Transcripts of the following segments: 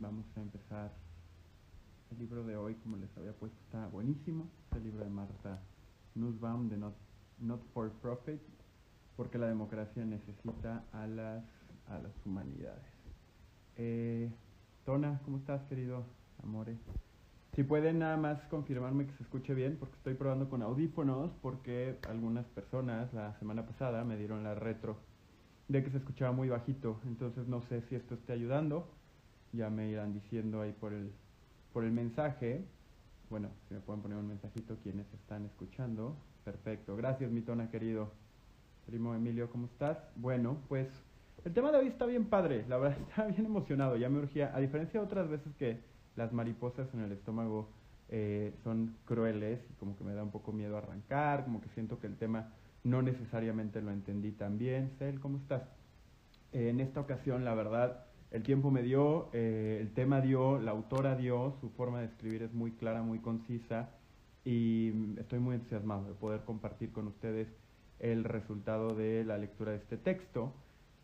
vamos a empezar el libro de hoy, como les había puesto, está buenísimo. Es el libro de Marta Nussbaum de Not, Not for Profit, porque la democracia necesita a las, a las humanidades. Eh, Tona, ¿cómo estás, querido Amore? Si pueden nada más confirmarme que se escuche bien, porque estoy probando con audífonos, porque algunas personas la semana pasada me dieron la retro de que se escuchaba muy bajito, entonces no sé si esto esté ayudando, ya me irán diciendo ahí por el, por el mensaje, bueno, si me pueden poner un mensajito quienes están escuchando, perfecto, gracias mi tona querido, primo Emilio, ¿cómo estás? Bueno, pues el tema de hoy está bien padre, la verdad está bien emocionado, ya me urgía, a diferencia de otras veces que las mariposas en el estómago eh, son crueles y como que me da un poco miedo arrancar, como que siento que el tema no necesariamente lo entendí tan bien. Cel, ¿cómo estás? En esta ocasión, la verdad, el tiempo me dio, eh, el tema dio, la autora dio, su forma de escribir es muy clara, muy concisa y estoy muy entusiasmado de poder compartir con ustedes el resultado de la lectura de este texto.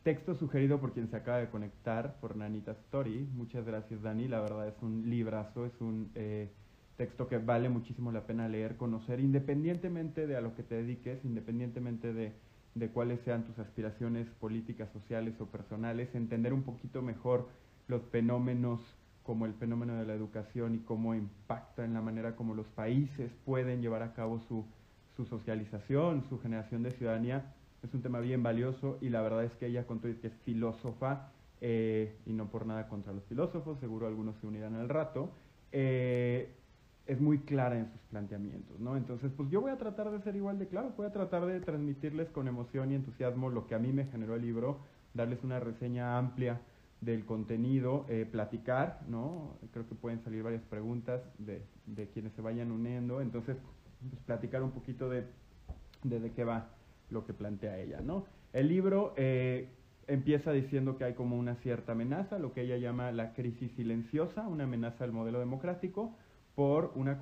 Texto sugerido por quien se acaba de conectar, por Nanita Story. Muchas gracias, Dani. La verdad es un librazo, es un... Eh, texto que vale muchísimo la pena leer, conocer, independientemente de a lo que te dediques, independientemente de, de cuáles sean tus aspiraciones políticas, sociales o personales, entender un poquito mejor los fenómenos como el fenómeno de la educación y cómo impacta en la manera como los países pueden llevar a cabo su, su socialización, su generación de ciudadanía, es un tema bien valioso y la verdad es que ella contó que es filósofa eh, y no por nada contra los filósofos, seguro algunos se unirán al rato. Eh, es muy clara en sus planteamientos, ¿no? Entonces, pues yo voy a tratar de ser igual de claro, voy a tratar de transmitirles con emoción y entusiasmo lo que a mí me generó el libro, darles una reseña amplia del contenido, eh, platicar, ¿no? Creo que pueden salir varias preguntas de, de quienes se vayan uniendo, entonces, pues platicar un poquito de, de, qué va lo que plantea ella, ¿no? El libro eh, empieza diciendo que hay como una cierta amenaza, lo que ella llama la crisis silenciosa, una amenaza al modelo democrático, por una,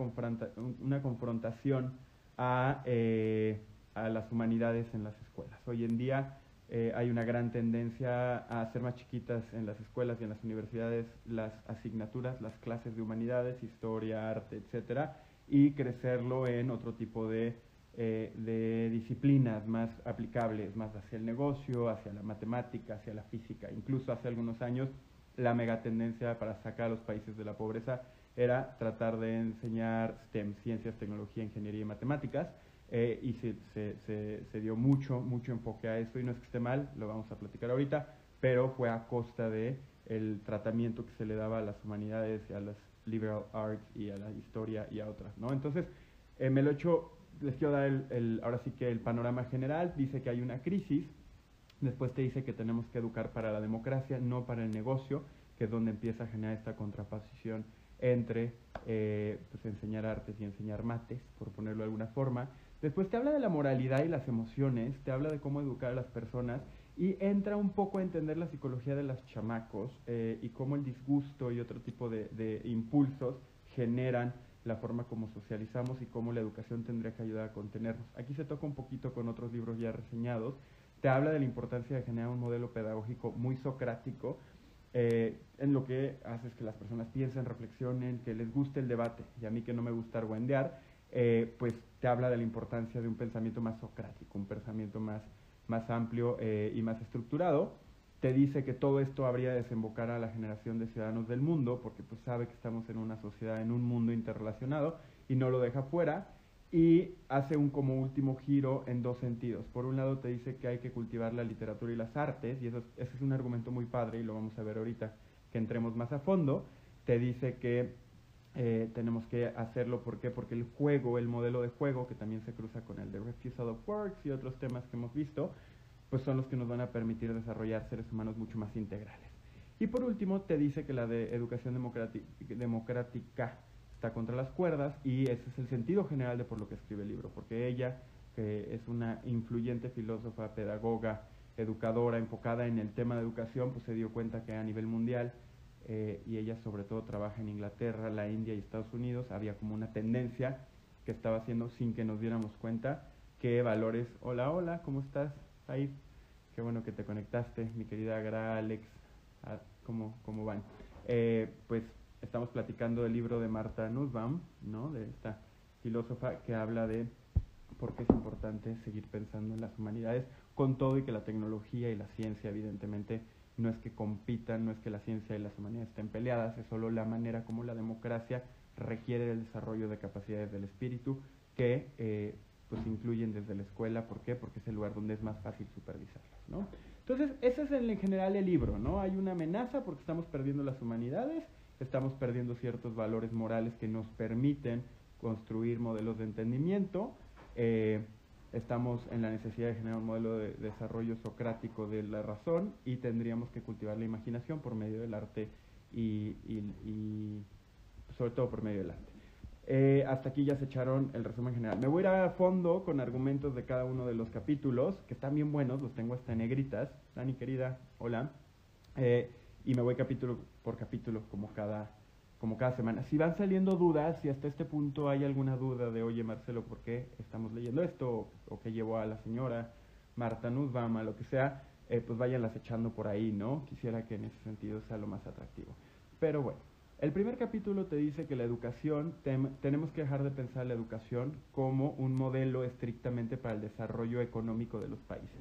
una confrontación a, eh, a, las humanidades en las escuelas. Hoy en día eh, hay una gran tendencia a hacer más chiquitas en las escuelas y en las universidades las asignaturas, las clases de humanidades, historia, arte, etcétera, y crecerlo en otro tipo de, eh, de disciplinas más aplicables, más hacia el negocio, hacia la matemática, hacia la física. Incluso hace algunos años la megatendencia para sacar a los países de la pobreza era tratar de enseñar STEM, ciencias, tecnología, ingeniería y matemáticas, eh, y se, se, se, dio mucho, mucho enfoque a esto, y no es que esté mal, lo vamos a platicar ahorita, pero fue a costa de el tratamiento que se le daba a las humanidades y a las liberal arts y a la historia y a otras, ¿no? Entonces, eh, me lo he hecho, les quiero dar el, el, ahora sí que el panorama general, dice que hay una crisis, después te dice que tenemos que educar para la democracia, no para el negocio, que es donde empieza a generar esta contraposición entre eh, pues enseñar artes y enseñar mates, por ponerlo de alguna forma. Después te habla de la moralidad y las emociones, te habla de cómo educar a las personas y entra un poco a entender la psicología de los chamacos eh, y cómo el disgusto y otro tipo de, de, impulsos generan la forma como socializamos y cómo la educación tendría que ayudar a contenernos. Aquí se toca un poquito con otros libros ya reseñados. Te habla de la importancia de generar un modelo pedagógico muy socrático, eh, en lo que hace es que las personas piensen, reflexionen, que les guste el debate. Y a mí que no me gusta argüendear, eh, pues te habla de la importancia de un pensamiento más socrático, un pensamiento más, más amplio eh, y más estructurado. Te dice que todo esto habría de desembocar a la generación de ciudadanos del mundo, porque pues sabe que estamos en una sociedad, en un mundo interrelacionado, y no lo deja fuera y hace un como último giro en dos sentidos. Por un lado te dice que hay que cultivar la literatura y las artes, y eso es, ese es un argumento muy padre y lo vamos a ver ahorita que entremos más a fondo. Te dice que eh, tenemos que hacerlo, ¿por qué? Porque el juego, el modelo de juego, que también se cruza con el de Refusal of Works y otros temas que hemos visto, pues son los que nos van a permitir desarrollar seres humanos mucho más integrales. Y por último, te dice que la de educación democrática contra las cuerdas y ese es el sentido general de por lo que escribe el libro, porque ella, que es una influyente filósofa, pedagoga, educadora, enfocada en el tema de educación, pues se dio cuenta que a nivel mundial, eh, y ella sobre todo trabaja en Inglaterra, la India y Estados Unidos, había como una tendencia que estaba haciendo sin que nos diéramos cuenta que valores, hola, hola, ¿cómo estás? Ahí, qué bueno que te conectaste, mi querida Gra, Alex, ah, ¿cómo, cómo van? eh, pues estamos platicando del libro de Marta Nussbaum, ¿no? De esta filósofa que habla de por qué es importante seguir pensando en las humanidades, con todo y que la tecnología y la ciencia, evidentemente, no es que compitan, no es que la ciencia y las humanidades estén peleadas, es solo la manera como la democracia requiere el desarrollo de capacidades del espíritu que eh, pues incluyen desde la escuela. ¿Por qué? Porque es el lugar donde es más fácil supervisarlas, ¿no? Entonces, ese es en general el libro, ¿no? Hay una amenaza porque estamos perdiendo las humanidades, estamos perdiendo ciertos valores morales que nos permiten construir modelos de entendimiento, eh, estamos en la necesidad de generar un modelo de desarrollo socrático de la razón y tendríamos que cultivar la imaginación por medio del arte y, sobre todo por medio del arte. Eh, hasta aquí ya se echaron el resumen general. Me voy a ir a fondo con argumentos de cada uno de los capítulos, que están bien buenos, los tengo hasta en negritas. Dani, querida, hola. Eh, y me voy capítulo por capítulo, como cada como cada semana. Si van saliendo dudas, si hasta este punto hay alguna duda de, oye Marcelo, ¿por qué estamos leyendo esto? O, qué llevó a la señora Marta Nussbaum, lo que sea, eh, pues váyanlas echando por ahí, ¿no? Quisiera que en ese sentido sea lo más atractivo. Pero bueno, el primer capítulo te dice que la educación, tenemos que dejar de pensar la educación como un modelo estrictamente para el desarrollo económico de los países.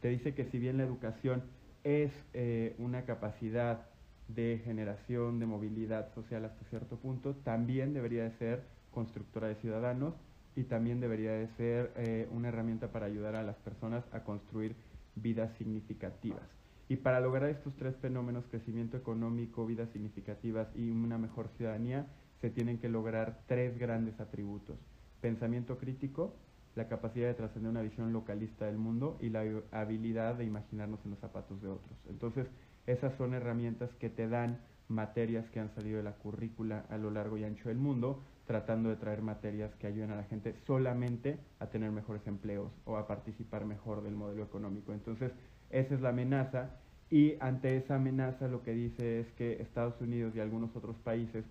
Te dice que si bien la educación es eh, una capacidad de generación de movilidad social hasta cierto punto, también debería de ser constructora de ciudadanos y también debería de ser eh, una herramienta para ayudar a las personas a construir vidas significativas. Y para lograr estos tres fenómenos, crecimiento económico, vidas significativas y una mejor ciudadanía, se tienen que lograr tres grandes atributos. Pensamiento crítico, la capacidad de trascender una visión localista del mundo y la habilidad de imaginarnos en los zapatos de otros. Entonces, esas son herramientas que te dan materias que han salido de la currícula a lo largo y ancho del mundo, tratando de traer materias que ayuden a la gente solamente a tener mejores empleos o a participar mejor del modelo económico. Entonces, esa es la amenaza y ante esa amenaza lo que dice es que Estados Unidos y algunos otros países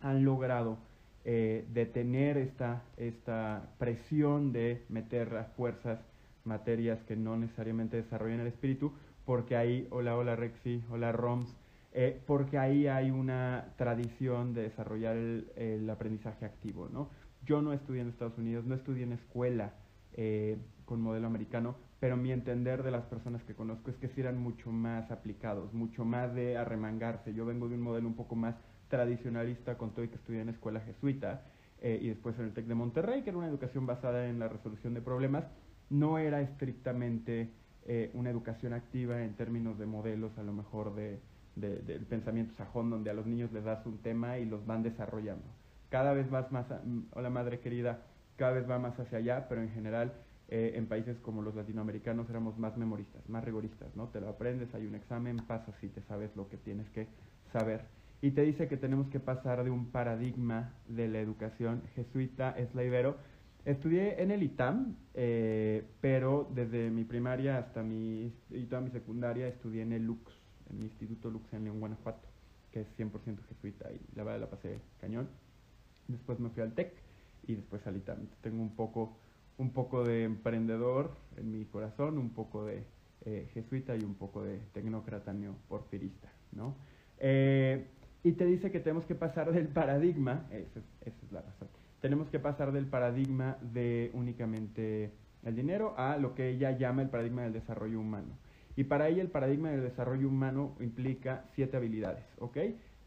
han logrado eh, detener esta, esta presión de meter a fuerzas materias que no necesariamente desarrollan el espíritu, porque ahí, hola, hola Rexy, hola Roms, eh, porque ahí hay una tradición de desarrollar el, aprendizaje activo, ¿no? Yo no estudié en Estados Unidos, no estudié en escuela eh, con modelo americano, pero mi entender de las personas que conozco es que sí eran mucho más aplicados, mucho más de arremangarse. Yo vengo de un modelo un poco más tradicionalista con todo y que estudié en escuela jesuita eh, y después en el TEC de Monterrey, que era una educación basada en la resolución de problemas, no era estrictamente eh, una educación activa en términos de modelos, a lo mejor de, del pensamiento sajón, donde a los niños les das un tema y los van desarrollando. Cada vez más, más mm, hola madre querida, cada vez va más hacia allá, pero en general eh, en países como los latinoamericanos éramos más memoristas, más rigoristas, ¿no? Te lo aprendes, hay un examen, pasas y te sabes lo que tienes que saber. Y te dice que tenemos que pasar de un paradigma de la educación jesuita, es la ibero, Estudié en el ITAM, eh, pero desde mi primaria hasta mi, y toda mi secundaria estudié en el Lux, en el Instituto Lux en León, Guanajuato, que es 100% jesuita y la verdad la pasé cañón. Después me fui al TEC y después al ITAM. Tengo un poco, un poco de emprendedor en mi corazón, un poco de eh, jesuita y un poco de tecnócrata neoporfirista, ¿no? Eh, y te dice que tenemos que pasar del paradigma, esa es la razón, tenemos que pasar del paradigma de únicamente el dinero a lo que ella llama el paradigma del desarrollo humano. Y para ella el paradigma del desarrollo humano implica siete habilidades, ¿ok?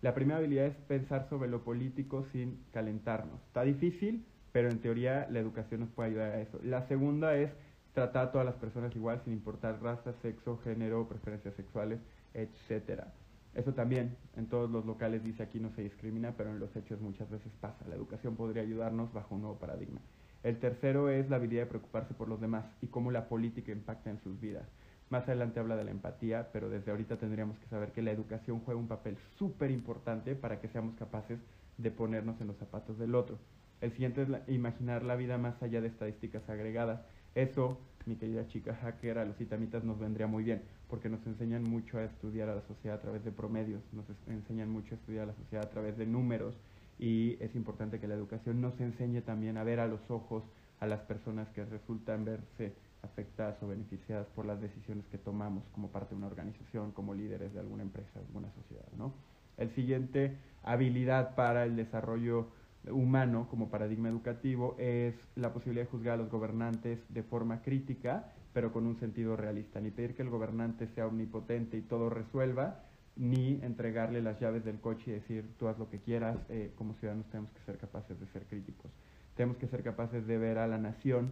La primera habilidad es pensar sobre lo político sin calentarnos. Está difícil, pero en teoría la educación nos puede ayudar a eso. La segunda es tratar a todas las personas igual sin importar raza, sexo, género, preferencias sexuales, etcétera. Eso también en todos los locales dice aquí no se discrimina, pero en los hechos muchas veces pasa. La educación podría ayudarnos bajo un nuevo paradigma. El tercero es la habilidad de preocuparse por los demás y cómo la política impacta en sus vidas. Más adelante habla de la empatía, pero desde ahorita tendríamos que saber que la educación juega un papel súper importante para que seamos capaces de ponernos en los zapatos del otro. El siguiente es imaginar la vida más allá de estadísticas agregadas. Eso, mi querida chica hacker, a los itamitas nos vendría muy bien porque nos enseñan mucho a estudiar a la sociedad a través de promedios, nos enseñan mucho a estudiar a la sociedad a través de números y es importante que la educación nos enseñe también a ver a los ojos a las personas que resultan verse afectadas o beneficiadas por las decisiones que tomamos como parte de una organización, como líderes de alguna empresa, alguna sociedad, ¿no? El siguiente habilidad para el desarrollo humano como paradigma educativo es la posibilidad de juzgar a los gobernantes de forma crítica, pero con un sentido realista. Ni pedir que el gobernante sea omnipotente y todo resuelva, ni entregarle las llaves del coche y decir tú haz lo que quieras. Eh, como ciudadanos tenemos que ser capaces de ser críticos. Tenemos que ser capaces de ver a la nación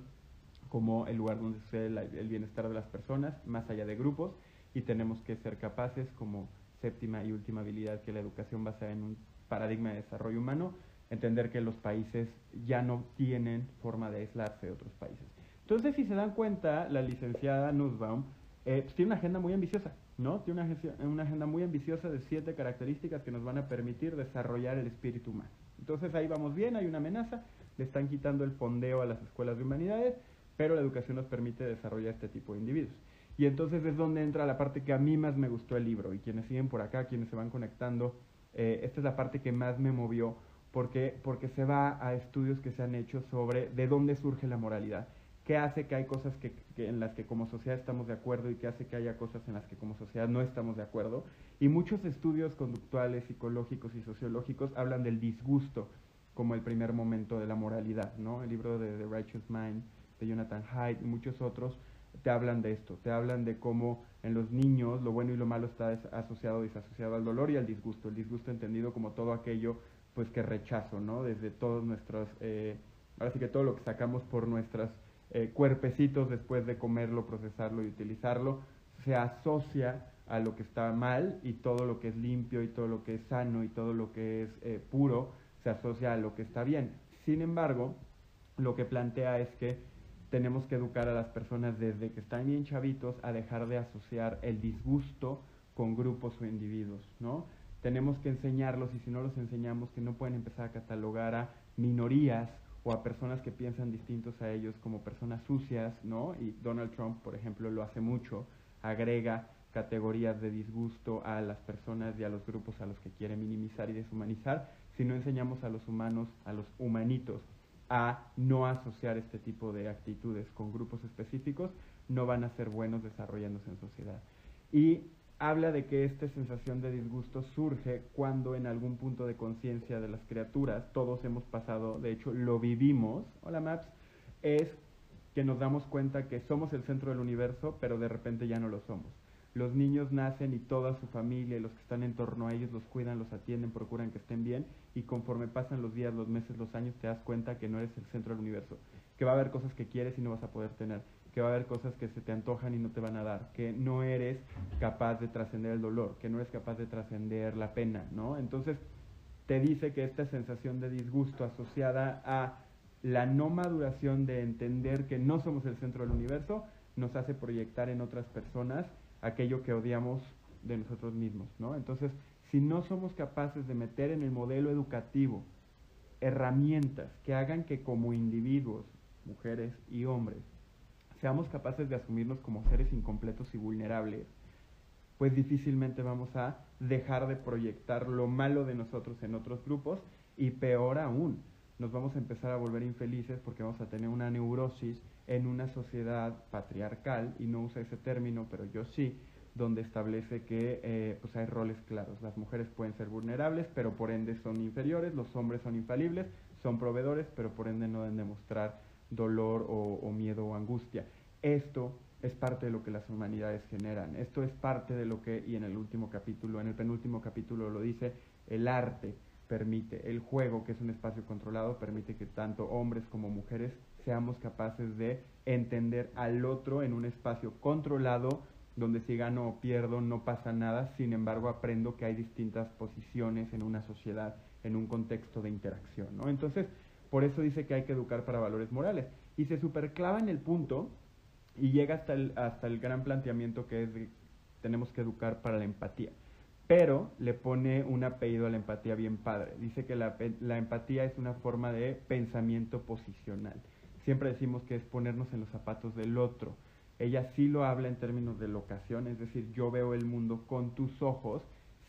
como el lugar donde sucede el bienestar de las personas, más allá de grupos, y tenemos que ser capaces, como séptima y última habilidad, que la educación basada en un paradigma de desarrollo humano, entender que los países ya no tienen forma de aislarse de otros países. Entonces, si se dan cuenta, la licenciada Nussbaum eh, pues, tiene una agenda muy ambiciosa, ¿no? Tiene una, una agenda muy ambiciosa de siete características que nos van a permitir desarrollar el espíritu humano. Entonces, ahí vamos bien, hay una amenaza, le están quitando el fondeo a las escuelas de humanidades, pero la educación nos permite desarrollar este tipo de individuos. Y entonces es donde entra la parte que a mí más me gustó el libro, y quienes siguen por acá, quienes se van conectando, eh, esta es la parte que más me movió, porque, porque se va a estudios que se han hecho sobre de dónde surge la moralidad, qué hace que hay cosas que, en las que como sociedad estamos de acuerdo y qué hace que haya cosas en las que como sociedad no estamos de acuerdo. Y muchos estudios conductuales, psicológicos y sociológicos hablan del disgusto como el primer momento de la moralidad, ¿no? El libro de The Righteous Mind de Jonathan Haidt y muchos otros te hablan de esto, te hablan de cómo en los niños lo bueno y lo malo está asociado, disasociado al dolor y al disgusto, el disgusto entendido como todo aquello pues que rechazo, ¿no? Desde todos nuestros, eh, ahora sí que todo lo que sacamos por nuestros eh, cuerpecitos después de comerlo, procesarlo y utilizarlo, se asocia a lo que está mal y todo lo que es limpio y todo lo que es sano y todo lo que es eh, puro se asocia a lo que está bien. Sin embargo, lo que plantea es que tenemos que educar a las personas desde que están bien chavitos a dejar de asociar el disgusto con grupos o individuos, ¿no? Tenemos que enseñarlos y si no los enseñamos que no pueden empezar a catalogar a minorías o a personas que piensan distintos a ellos como personas sucias, ¿no? Y Donald Trump, por ejemplo, lo hace mucho, agrega categorías de disgusto a las personas y a los grupos a los que quiere minimizar y deshumanizar, si no enseñamos a los humanos, a los humanitos, a no asociar este tipo de actitudes con grupos específicos, no van a ser buenos desarrollándose en sociedad. Y habla de que esta sensación de disgusto surge cuando en algún punto de conciencia de las criaturas, todos hemos pasado, de hecho lo vivimos, hola Maps, es que nos damos cuenta que somos el centro del universo, pero de repente ya no lo somos. Los niños nacen y toda su familia y los que están en torno a ellos los cuidan, los atienden, procuran que estén bien y conforme pasan los días, los meses, los años te das cuenta que no eres el centro del universo, que va a haber cosas que quieres y no vas a poder tener, que va a haber cosas que se te antojan y no te van a dar, que no eres capaz de trascender el dolor, que no eres capaz de trascender la pena, ¿no? Entonces te dice que esta sensación de disgusto asociada a la no maduración de entender que no somos el centro del universo nos hace proyectar en otras personas aquello que odiamos de nosotros mismos, ¿no? Entonces, si no somos capaces de meter en el modelo educativo herramientas que hagan que como individuos, mujeres y hombres, seamos capaces de asumirnos como seres incompletos y vulnerables, pues difícilmente vamos a dejar de proyectar lo malo de nosotros en otros grupos y peor aún, nos vamos a empezar a volver infelices porque vamos a tener una neurosis en una sociedad patriarcal, y no usa ese término, pero yo sí, donde establece que eh, pues hay roles claros. Las mujeres pueden ser vulnerables, pero por ende son inferiores, los hombres son infalibles, son proveedores, pero por ende no deben demostrar dolor o, o miedo o angustia. Esto es parte de lo que las humanidades generan. Esto es parte de lo que, y en el último capítulo, en el penúltimo capítulo lo dice, el arte permite, el juego, que es un espacio controlado, permite que tanto hombres como mujeres seamos capaces de entender al otro en un espacio controlado, donde si gano o pierdo no pasa nada, sin embargo aprendo que hay distintas posiciones en una sociedad, en un contexto de interacción, ¿no? Entonces, por eso dice que hay que educar para valores morales. Y se superclava en el punto y llega hasta el, hasta el gran planteamiento que es tenemos que educar para la empatía pero le pone un apellido a la empatía bien padre. Dice que la, empatía es una forma de pensamiento posicional. Siempre decimos que es ponernos en los zapatos del otro. Ella sí lo habla en términos de locación, es decir, yo veo el mundo con tus ojos,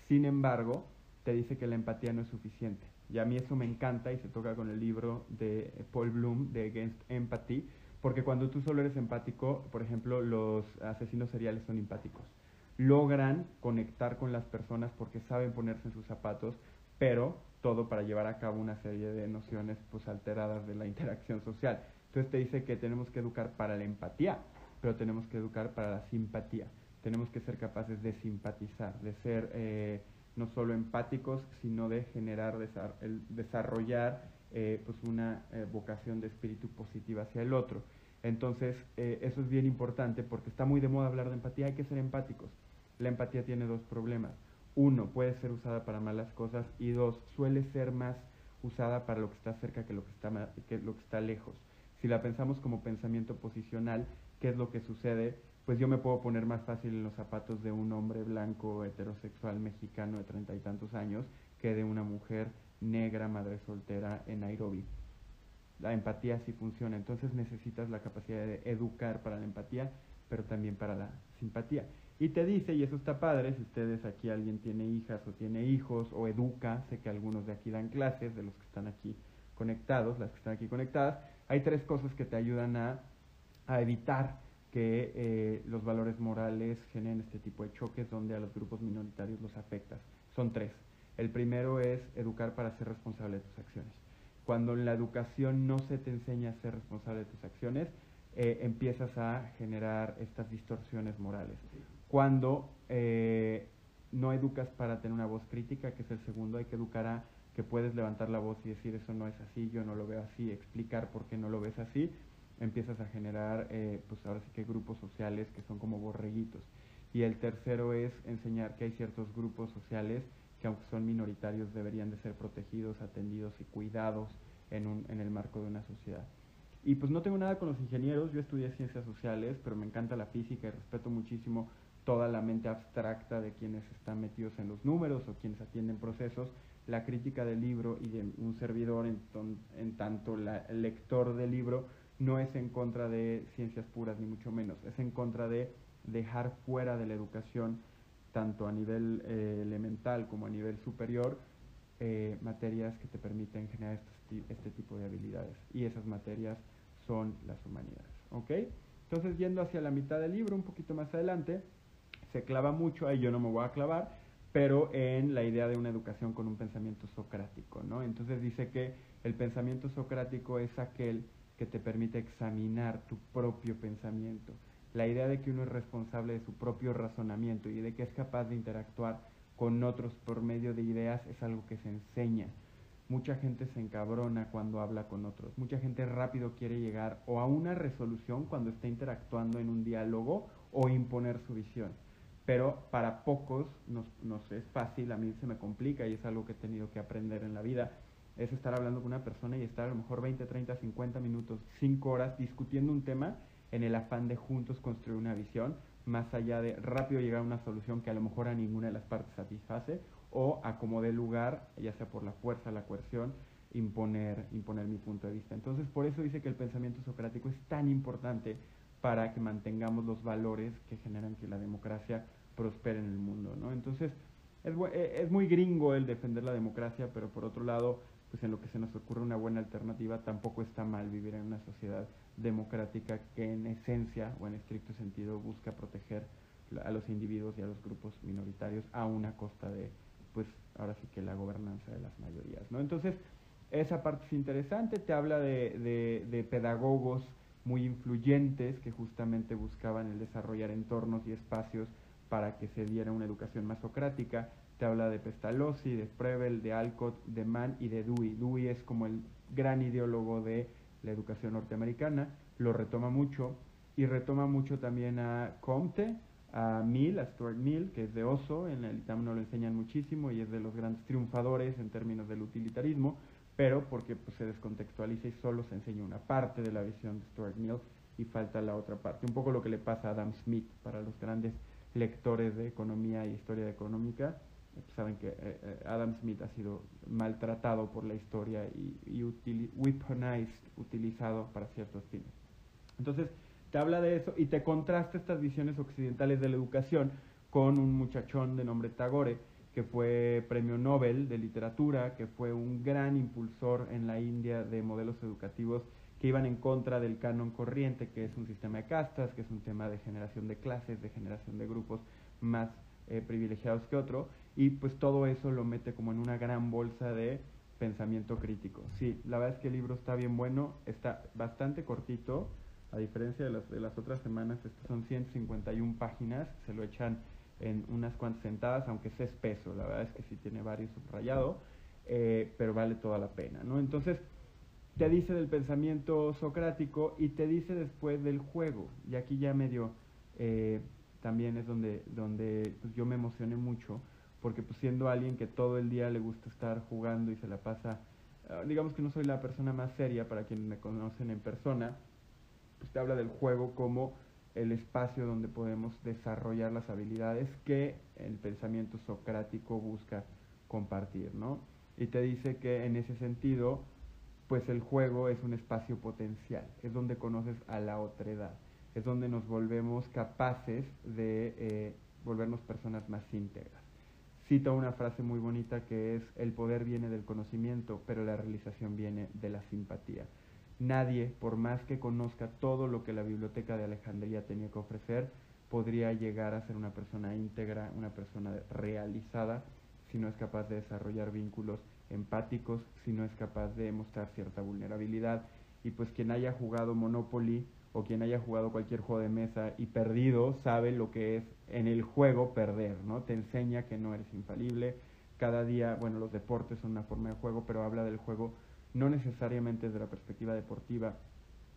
sin embargo, te dice que la empatía no es suficiente. Y a mí eso me encanta y se toca con el libro de Paul Bloom, de Against Empathy, porque cuando tú solo eres empático, por ejemplo, los asesinos seriales son empáticos logran conectar con las personas porque saben ponerse en sus zapatos, pero todo para llevar a cabo una serie de nociones pues alteradas de la interacción social. Entonces te dice que tenemos que educar para la empatía, pero tenemos que educar para la simpatía. Tenemos que ser capaces de simpatizar, de ser eh, no solo empáticos, sino de generar, desarrollar eh, pues una eh, vocación de espíritu positiva hacia el otro. Entonces, eso es bien importante porque está muy de moda hablar de empatía, hay que ser empáticos. La empatía tiene dos problemas. Uno, puede ser usada para malas cosas y dos, suele ser más usada para lo que está cerca que lo que está, que lo que está lejos. Si la pensamos como pensamiento posicional, ¿qué es lo que sucede? Pues yo me puedo poner más fácil en los zapatos de un hombre blanco, heterosexual, mexicano de treinta y tantos años, que de una mujer negra, madre soltera en Nairobi. La empatía sí funciona, entonces necesitas la capacidad de educar para la empatía, pero también para la simpatía. Y te dice, y eso está padre, si ustedes aquí alguien tiene hijas o tiene hijos o educa, sé que algunos de aquí dan clases, de los que están aquí conectados, las que están aquí conectadas, hay tres cosas que te ayudan a, evitar que eh, los valores morales generen este tipo de choques donde a los grupos minoritarios los afectas. Son tres. El primero es educar para ser responsable de tus acciones. Cuando en la educación no se te enseña a ser responsable de tus acciones, eh, empiezas a generar estas distorsiones morales. Cuando eh, no educas para tener una voz crítica, que es el segundo, hay que educar a que puedes levantar la voz y decir eso no es así, yo no lo veo así, explicar por qué no lo ves así, empiezas a generar, eh, pues ahora sí que grupos sociales que son como borreguitos. Y el tercero es enseñar que hay ciertos grupos sociales que aunque son minoritarios deberían de ser protegidos, atendidos y cuidados en, un, en el marco de una sociedad. Y pues no tengo nada con los ingenieros, yo estudié ciencias sociales, pero me encanta la física y respeto muchísimo toda la mente abstracta de quienes están metidos en los números o quienes atienden procesos. La crítica del libro y de un servidor, en, en tanto la, el lector del libro, no es en contra de ciencias puras, ni mucho menos. Es en contra de dejar fuera de la educación, tanto a nivel eh, elemental como a nivel superior, eh, materias que te permiten generar este, tipo de habilidades. Y esas materias son las humanidades. ¿Ok? Entonces, yendo hacia la mitad del libro, un poquito más adelante, se clava mucho, ahí yo no me voy a clavar, pero en la idea de una educación con un pensamiento socrático, ¿no? Entonces dice que el pensamiento socrático es aquel que te permite examinar tu propio pensamiento. La idea de que uno es responsable de su propio razonamiento y de que es capaz de interactuar con otros por medio de ideas es algo que se enseña. Mucha gente se encabrona cuando habla con otros. Mucha gente rápido quiere llegar o a una resolución cuando está interactuando en un diálogo o imponer su visión. Pero para pocos nos, es fácil, a mí se me complica y es algo que he tenido que aprender en la vida, es estar hablando con una persona y estar a lo mejor 20, 30, 50 minutos, 5 horas discutiendo un tema en el afán de juntos construir una visión, más allá de rápido llegar a una solución que a lo mejor a ninguna de las partes satisface o a como lugar, ya sea por la fuerza, la coerción, imponer, imponer mi punto de vista. Entonces, por eso dice que el pensamiento socrático es tan importante para que mantengamos los valores que generan que la democracia prospere en el mundo, ¿no? Entonces, es, e, es muy gringo el defender la democracia, pero por otro lado, pues en lo que se nos ocurre una buena alternativa, tampoco está mal vivir en una sociedad democrática que en esencia o en estricto sentido busca proteger a los individuos y a los grupos minoritarios a una costa de pues ahora sí que la gobernanza de las mayorías, ¿no? Entonces, esa parte es interesante, te habla de, de, pedagogos muy influyentes que justamente buscaban el desarrollar entornos y espacios para que se diera una educación más socrática. Te habla de Pestalozzi, de Preble, de Alcott, de Mann y de Dewey. Dewey es como el gran ideólogo de la educación norteamericana, lo retoma mucho y retoma mucho también a Comte, a Mill, a Stuart Mill, que es de Oso, en el ITAM no lo enseñan muchísimo y es de los grandes triunfadores en términos del utilitarismo, pero porque pues, se descontextualiza y solo se enseña una parte de la visión de Stuart Mill y falta la otra parte. Un poco lo que le pasa a Adam Smith para los grandes lectores de economía y historia económica. Saben que eh, eh, Adam Smith ha sido maltratado por la historia y, y weaponized, utilizado para ciertos fines. Entonces, te habla de eso y te contrasta estas visiones occidentales de la educación con un muchachón de nombre Tagore, que fue premio Nobel de literatura, que fue un gran impulsor en la India de modelos educativos que iban en contra del canon corriente, que es un sistema de castas, que es un tema de generación de clases, de generación de grupos más eh, privilegiados que otro, y pues todo eso lo mete como en una gran bolsa de pensamiento crítico. Sí, la verdad es que el libro está bien bueno, está bastante cortito, a diferencia de las, de las otras semanas, estas son 151 páginas, se lo echan en unas cuantas sentadas, aunque es espeso, la verdad es que sí tiene varios subrayado, eh, pero vale toda la pena, ¿no? Entonces, te dice del pensamiento socrático y te dice después del juego, y aquí ya medio, eh, también es donde, donde pues, yo me emocioné mucho, porque pues siendo alguien que todo el día le gusta estar jugando y se la pasa, ah, digamos que no soy la persona más seria para quienes me conocen en persona, pues te habla del juego como el espacio donde podemos desarrollar las habilidades que el pensamiento socrático busca compartir, ¿no? Y te dice que en ese sentido, pues el juego es un espacio potencial, es donde conoces a la otra edad, es donde nos volvemos capaces de eh, volvernos personas más íntegras. Cita una frase muy bonita que es, el poder viene del conocimiento, pero la realización viene de la simpatía. Nadie, por más que conozca todo lo que la biblioteca de Alejandría tenía que ofrecer, podría llegar a ser una persona íntegra, una persona realizada, si no es capaz de desarrollar vínculos empáticos, si no es capaz de mostrar cierta vulnerabilidad. Y pues quien haya jugado Monopoly o quien haya jugado cualquier juego de mesa y perdido sabe lo que es en el juego perder, ¿no? Te enseña que no eres infalible. Cada día, bueno, los deportes son una forma de juego, pero habla del juego no necesariamente desde la perspectiva deportiva,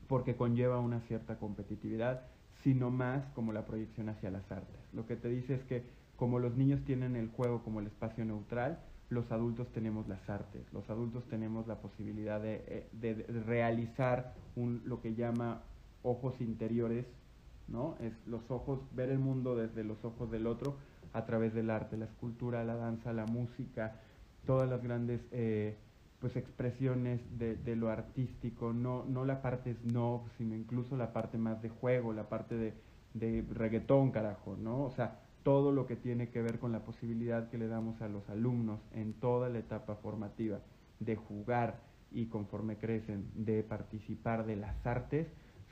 porque conlleva una cierta competitividad, sino más como la proyección hacia las artes. Lo que te dice es que como los niños tienen el juego como el espacio neutral, los adultos tenemos las artes, los adultos tenemos la posibilidad de, eh, realizar un, lo que llama ojos interiores, ¿no? Es los ojos, ver el mundo desde los ojos del otro a través del arte, la escultura, la danza, la música, todas las grandes eh, pues expresiones de, de, lo artístico, no, no la parte snob, sino incluso la parte más de juego, la parte de, de reggaetón, carajo, ¿no? O sea, todo lo que tiene que ver con la posibilidad que le damos a los alumnos en toda la etapa formativa de jugar y conforme crecen, de participar de las artes,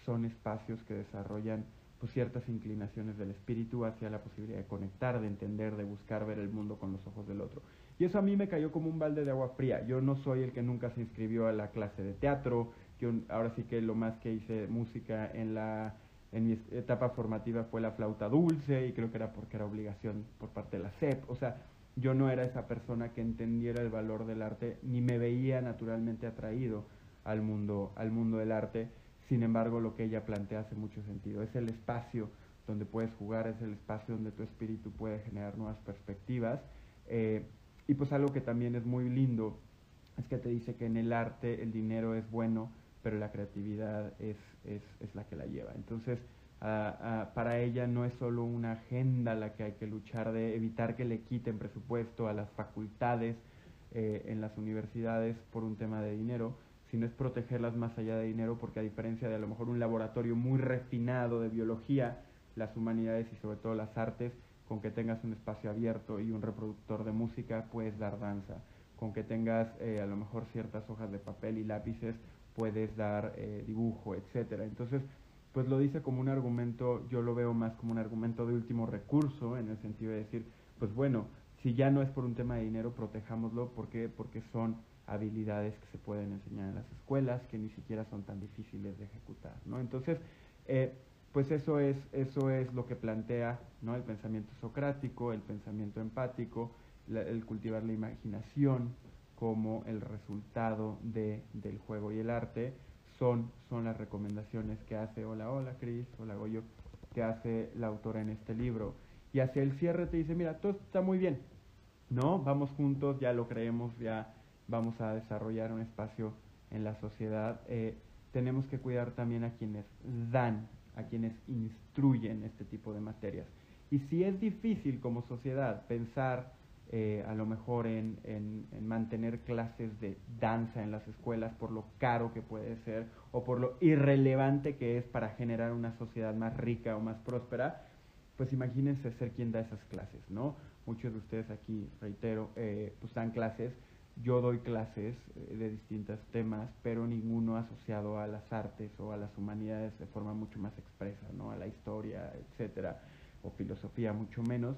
son espacios que desarrollan pues, ciertas inclinaciones del espíritu hacia la posibilidad de conectar, de entender, de buscar ver el mundo con los ojos del otro. Y eso a mí me cayó como un balde de agua fría. Yo no soy el que nunca se inscribió a la clase de teatro. Yo ahora sí que lo más que hice música en la en mi etapa formativa fue la flauta dulce y creo que era porque era obligación por parte de la SEP. O sea, yo no era esa persona que entendiera el valor del arte ni me veía naturalmente atraído al mundo al mundo del arte. Sin embargo, lo que ella plantea hace mucho sentido. Es el espacio donde puedes jugar, es el espacio donde tu espíritu puede generar nuevas perspectivas. Eh, y pues algo que también es muy lindo es que te dice que en el arte el dinero es bueno, pero la creatividad es, es, es la que la lleva. Entonces, para ella no es solo una agenda la que hay que luchar de evitar que le quiten presupuesto a las facultades eh, en las universidades por un tema de dinero, sino es protegerlas más allá de dinero, porque a diferencia de a lo mejor un laboratorio muy refinado de biología, las humanidades y sobre todo las artes con que tengas un espacio abierto y un reproductor de música puedes dar danza, con que tengas eh, a lo mejor ciertas hojas de papel y lápices puedes dar eh, dibujo, etcétera. Entonces, pues lo dice como un argumento, yo lo veo más como un argumento de último recurso, en el sentido de decir, pues bueno, si ya no es por un tema de dinero, protejámoslo, ¿por qué? Porque son habilidades que se pueden enseñar en las escuelas, que ni siquiera son tan difíciles de ejecutar, ¿no? Entonces, eh, pues eso es, eso es lo que plantea ¿no? el pensamiento socrático, el pensamiento empático, el cultivar la imaginación como el resultado de, del juego y el arte, son, son las recomendaciones que hace, hola, hola Cris, hola Goyo, que hace la autora en este libro. Y hacia el cierre te dice, mira, todo está muy bien, ¿no? Vamos juntos, ya lo creemos, ya vamos a desarrollar un espacio en la sociedad. Eh, tenemos que cuidar también a quienes dan a quienes instruyen este tipo de materias. Y si es difícil como sociedad pensar eh, a lo mejor en, en, mantener clases de danza en las escuelas por lo caro que puede ser o por lo irrelevante que es para generar una sociedad más rica o más próspera, pues imagínense ser quien da esas clases, ¿no? Muchos de ustedes aquí, reitero, eh, pues dan clases, yo doy clases eh, de distintos temas, pero ninguno asociado a las artes o a las humanidades de forma mucho más expresa, ¿no? A la historia, etcétera, o filosofía mucho menos.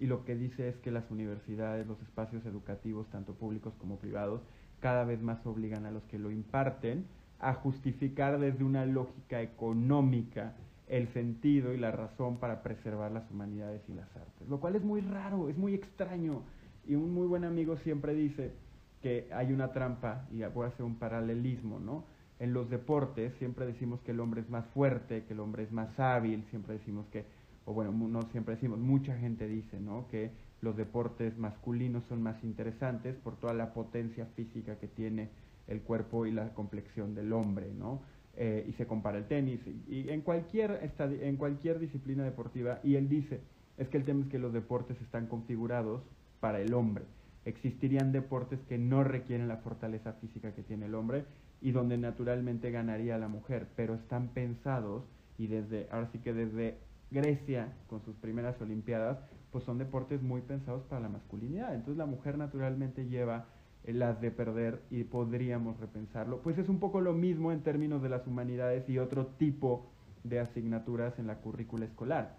Y lo que dice es que las universidades, los espacios educativos, tanto públicos como privados, cada vez más obligan a los que lo imparten a justificar desde una lógica económica el sentido y la razón para preservar las humanidades y las artes, lo cual es muy raro, es muy extraño. Y un muy buen amigo siempre dice, que hay una trampa, y voy a hacer un paralelismo, ¿no? En los deportes siempre decimos que el hombre es más fuerte, que el hombre es más hábil, siempre decimos que, o bueno, no siempre decimos, mucha gente dice, ¿no? Que los deportes masculinos son más interesantes por toda la potencia física que tiene el cuerpo y la complexión del hombre, ¿no? Eh, y se compara el tenis y, en cualquier en cualquier disciplina deportiva y él dice es que el tema es que los deportes están configurados para el hombre existirían deportes que no requieren la fortaleza física que tiene el hombre y donde naturalmente ganaría la mujer, pero están pensados y desde, ahora sí que desde Grecia con sus primeras olimpiadas, pues son deportes muy pensados para la masculinidad. Entonces la mujer naturalmente lleva las de perder y podríamos repensarlo. Pues es un poco lo mismo en términos de las humanidades y otro tipo de asignaturas en la currícula escolar.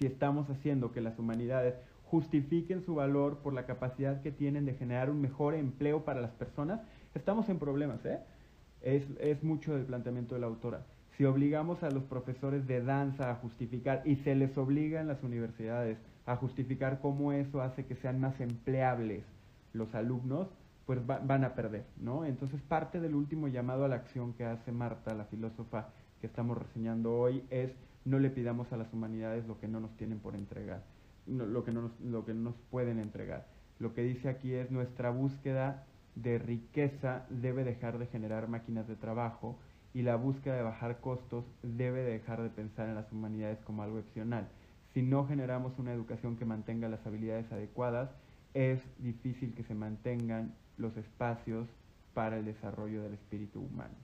Si estamos haciendo que las humanidades justifiquen su valor por la capacidad que tienen de generar un mejor empleo para las personas, estamos en problemas, ¿eh? Es, mucho del planteamiento de la autora. Si obligamos a los profesores de danza a justificar, y se les obliga en las universidades a justificar cómo eso hace que sean más empleables los alumnos, pues van a perder, ¿no? Entonces parte del último llamado a la acción que hace Marta, la filósofa que estamos reseñando hoy, es no le pidamos a las humanidades lo que no nos tienen por entregar lo, que no nos, lo que nos pueden entregar. Lo que dice aquí es nuestra búsqueda de riqueza debe dejar de generar máquinas de trabajo y la búsqueda de bajar costos debe dejar de pensar en las humanidades como algo opcional. Si no generamos una educación que mantenga las habilidades adecuadas, es difícil que se mantengan los espacios para el desarrollo del espíritu humano.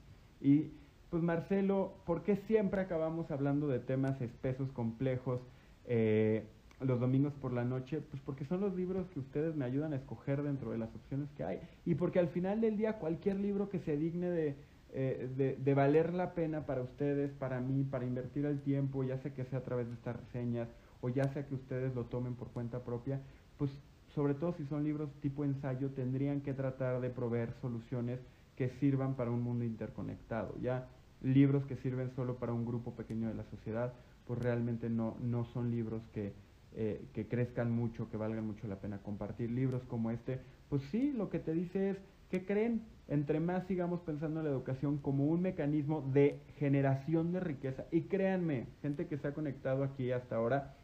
Y pues Marcelo, ¿por qué siempre acabamos hablando de temas espesos, complejos? Eh, los domingos por la noche, pues porque son los libros que ustedes me ayudan a escoger dentro de las opciones que hay. Y porque al final del día cualquier libro que se digne de, eh, de, de, valer la pena para ustedes, para mí, para invertir el tiempo, ya sea que sea a través de estas reseñas o ya sea que ustedes lo tomen por cuenta propia, pues sobre todo si son libros tipo ensayo, tendrían que tratar de proveer soluciones que sirvan para un mundo interconectado. Ya libros que sirven solo para un grupo pequeño de la sociedad, pues realmente no, no son libros que eh, que crezcan mucho, que valgan mucho la pena compartir. Libros como este, pues sí, lo que te dice es que creen, entre más sigamos pensando en la educación como un mecanismo de generación de riqueza. Y créanme, gente que se ha conectado aquí hasta ahora,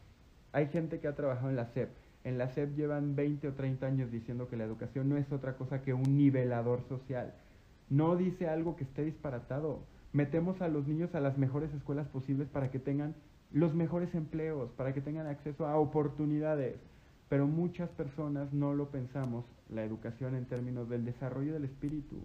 hay gente que ha trabajado en la SEP. En la SEP llevan 20 o 30 años diciendo que la educación no es otra cosa que un nivelador social. No dice algo que esté disparatado. Metemos a los niños a las mejores escuelas posibles para que tengan los mejores empleos, para que tengan acceso a oportunidades. Pero muchas personas no lo pensamos, la educación en términos del desarrollo del espíritu,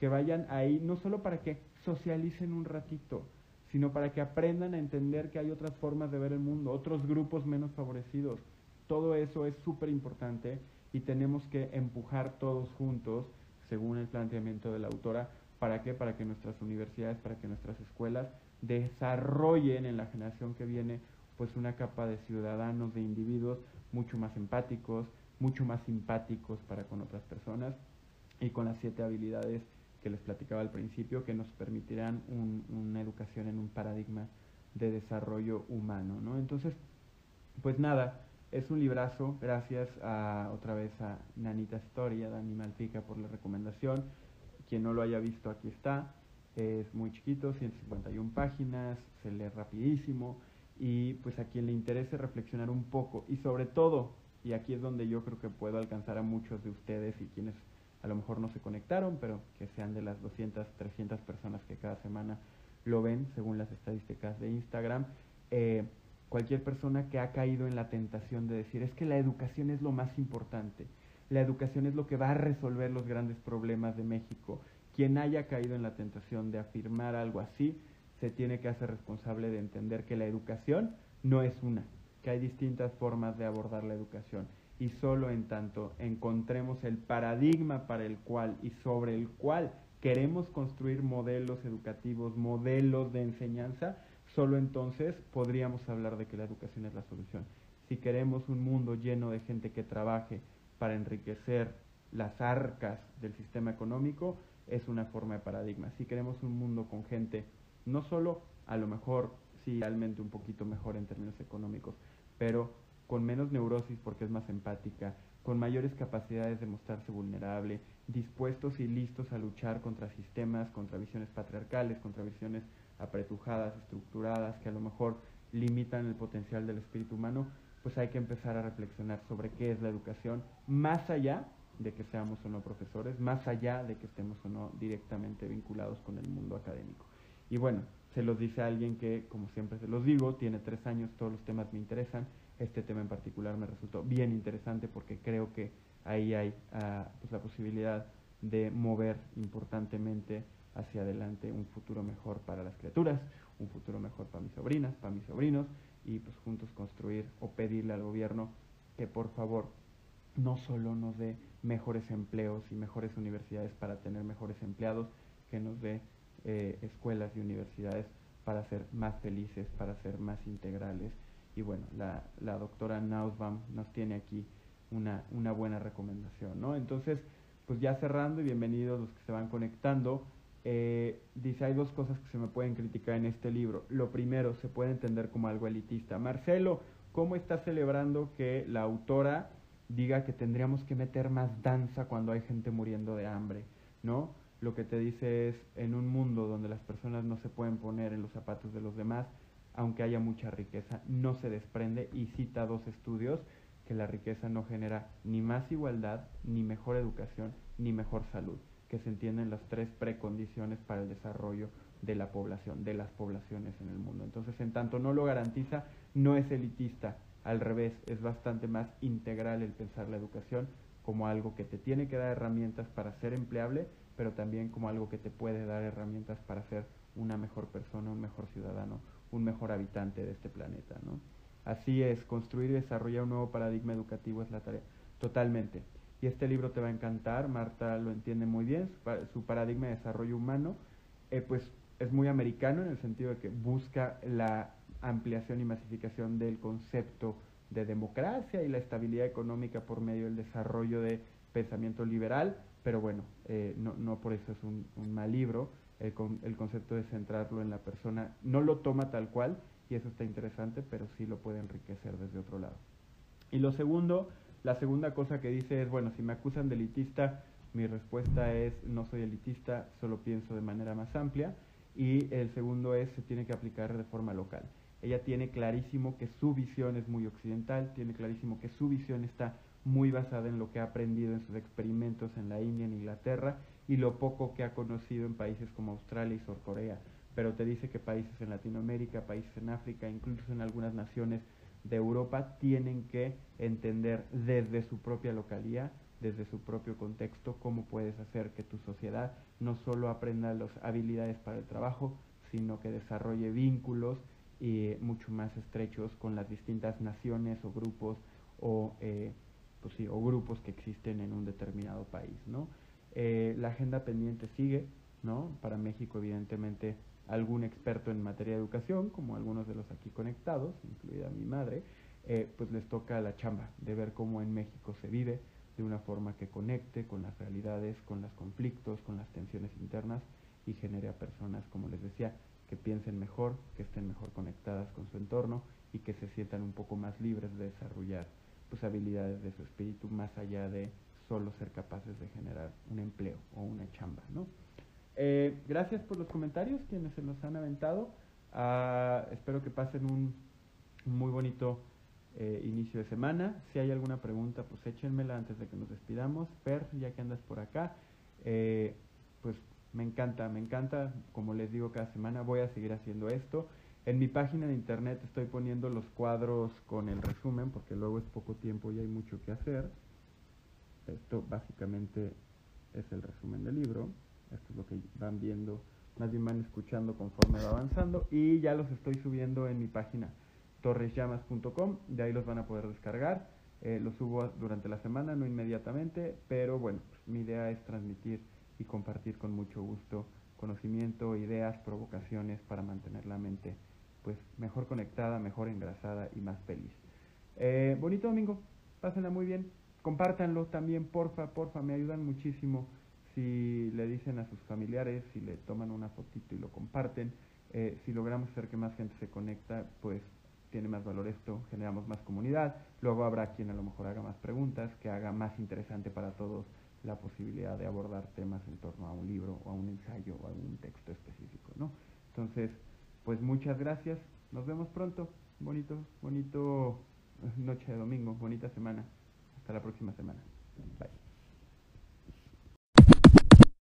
que vayan ahí no solo para que socialicen un ratito, sino para que aprendan a entender que hay otras formas de ver el mundo, otros grupos menos favorecidos. Todo eso es súper importante y tenemos que empujar todos juntos, según el planteamiento de la autora, ¿para qué? Para que nuestras universidades, para que nuestras escuelas desarrollen en la generación que viene pues una capa de ciudadanos, de individuos mucho más empáticos, mucho más simpáticos para con otras personas y con las siete habilidades que les platicaba al principio que nos permitirán una educación en un paradigma de desarrollo humano, ¿no? Entonces, pues nada, es un librazo, gracias a otra vez a Nanita Historia, Dani Malpica por la recomendación. Quien no lo haya visto, aquí está. Es muy chiquito, 151 páginas, se lee rapidísimo y pues a quien le interese reflexionar un poco y sobre todo, y aquí es donde yo creo que puedo alcanzar a muchos de ustedes y quienes a lo mejor no se conectaron, pero que sean de las 200, 300 personas que cada semana lo ven según las estadísticas de Instagram, eh, cualquier persona que ha caído en la tentación de decir es que la educación es lo más importante, la educación es lo que va a resolver los grandes problemas de México, quien haya caído en la tentación de afirmar algo así, se tiene que hacer responsable de entender que la educación no es una, que hay distintas formas de abordar la educación y solo en tanto encontremos el paradigma para el cual y sobre el cual queremos construir modelos educativos, modelos de enseñanza, solo entonces podríamos hablar de que la educación es la solución. Si queremos un mundo lleno de gente que trabaje para enriquecer las arcas del sistema económico, es una forma de paradigma. Si queremos un mundo con gente, no solo a lo mejor, sí, realmente un poquito mejor en términos económicos, pero con menos neurosis porque es más empática, con mayores capacidades de mostrarse vulnerable, dispuestos y listos a luchar contra sistemas, contra visiones patriarcales, contra visiones apretujadas, estructuradas, que a lo mejor limitan el potencial del espíritu humano, pues hay que empezar a reflexionar sobre qué es la educación, más allá de que seamos o no profesores, más allá de que estemos o no directamente vinculados con el mundo académico. Y bueno, se los dice alguien que, como siempre se los digo, tiene tres años, todos los temas me interesan, este tema en particular me resultó bien interesante porque creo que ahí hay uh, pues la posibilidad de mover importantemente hacia adelante un futuro mejor para las criaturas, un futuro mejor para mis sobrinas, para mis sobrinos y pues juntos construir o pedirle al gobierno que por favor no solo nos dé mejores empleos y mejores universidades para tener mejores empleados, que nos dé eh, escuelas y universidades para ser más felices, para ser más integrales. Y bueno, la, la doctora Nausbaum nos tiene aquí una, una buena recomendación, ¿no? Entonces, pues ya cerrando y bienvenidos los que se van conectando. Eh, dice, hay dos cosas que se me pueden criticar en este libro. Lo primero, se puede entender como algo elitista. Marcelo, ¿cómo está celebrando que la autora diga que tendríamos que meter más danza cuando hay gente muriendo de hambre, ¿no? Lo que te dice es, en un mundo donde las personas no se pueden poner en los zapatos de los demás, aunque haya mucha riqueza, no se desprende y cita dos estudios que la riqueza no genera ni más igualdad, ni mejor educación, ni mejor salud, que se entienden las tres precondiciones para el desarrollo de la población, de las poblaciones en el mundo. Entonces, en tanto no lo garantiza, no es elitista, al revés, es bastante más integral el pensar la educación como algo que te tiene que dar herramientas para ser empleable, pero también como algo que te puede dar herramientas para ser una mejor persona, un mejor ciudadano, un mejor habitante de este planeta, ¿no? Así es, construir y desarrollar un nuevo paradigma educativo es la tarea, totalmente. Y este libro te va a encantar, Marta lo entiende muy bien, su, paradigma de desarrollo humano, eh, pues es muy americano en el sentido de que busca la ampliación y masificación del concepto de democracia y la estabilidad económica por medio del desarrollo de pensamiento liberal, pero bueno, eh, no, por eso es un, mal libro, el, concepto de centrarlo en la persona no lo toma tal cual y eso está interesante, pero sí lo puede enriquecer desde otro lado. Y lo segundo, la segunda cosa que dice es, bueno, si me acusan de elitista, mi respuesta es, no soy elitista, solo pienso de manera más amplia. Y el segundo es, se tiene que aplicar de forma local. Ella tiene clarísimo que su visión es muy occidental, tiene clarísimo que su visión está muy basada en lo que ha aprendido en sus experimentos en la India, en Inglaterra, y lo poco que ha conocido en países como Australia y Sur Corea. Pero te dice que países en Latinoamérica, países en África, incluso en algunas naciones de Europa, tienen que entender desde su propia localidad, desde su propio contexto, cómo puedes hacer que tu sociedad no solo aprenda las habilidades para el trabajo, sino que desarrolle vínculos y mucho más estrechos con las distintas naciones o grupos o, eh, pues sí, o grupos que existen en un determinado país. ¿no? Eh, la agenda pendiente sigue, ¿no? para México evidentemente algún experto en materia de educación, como algunos de los aquí conectados, incluida mi madre, eh, pues les toca la chamba de ver cómo en México se vive de una forma que conecte con las realidades, con los conflictos, con las tensiones internas y genere a personas, como les decía, que piensen mejor, que estén mejor conectadas con su entorno y que se sientan un poco más libres de desarrollar pues, habilidades de su espíritu más allá de solo ser capaces de generar un empleo o una chamba. ¿no? Eh, gracias por los comentarios, quienes se nos han aventado. Uh, espero que pasen un, muy bonito eh, inicio de semana. Si hay alguna pregunta, pues échenmela antes de que nos despidamos. Per, ya que andas por acá, eh, me encanta, me encanta, como les digo cada semana, voy a seguir haciendo esto. En mi página de internet estoy poniendo los cuadros con el resumen, porque luego es poco tiempo y hay mucho que hacer. Esto básicamente es el resumen del libro. Esto es lo que van viendo, más bien van escuchando conforme va avanzando. Y ya los estoy subiendo en mi página torresllamas.com, de ahí los van a poder descargar. Eh, lo subo durante la semana, no inmediatamente, pero bueno, pues, mi idea es transmitir y compartir con mucho gusto conocimiento, ideas, provocaciones para mantener la mente pues mejor conectada, mejor engrasada y más feliz. Eh, bonito domingo, pásenla muy bien, compártanlo también, porfa, porfa, me ayudan muchísimo si le dicen a sus familiares, si le toman una fotito y lo comparten, eh, si logramos hacer que más gente se conecta, pues tiene más valor esto, generamos más comunidad, luego habrá quien a lo mejor haga más preguntas, que haga más interesante para todos la posibilidad de abordar temas en torno a un libro o a un ensayo o a un texto específico, ¿no? Entonces, pues muchas gracias, nos vemos pronto, bonito, bonito noche de domingo, bonita semana, hasta la próxima semana, bye.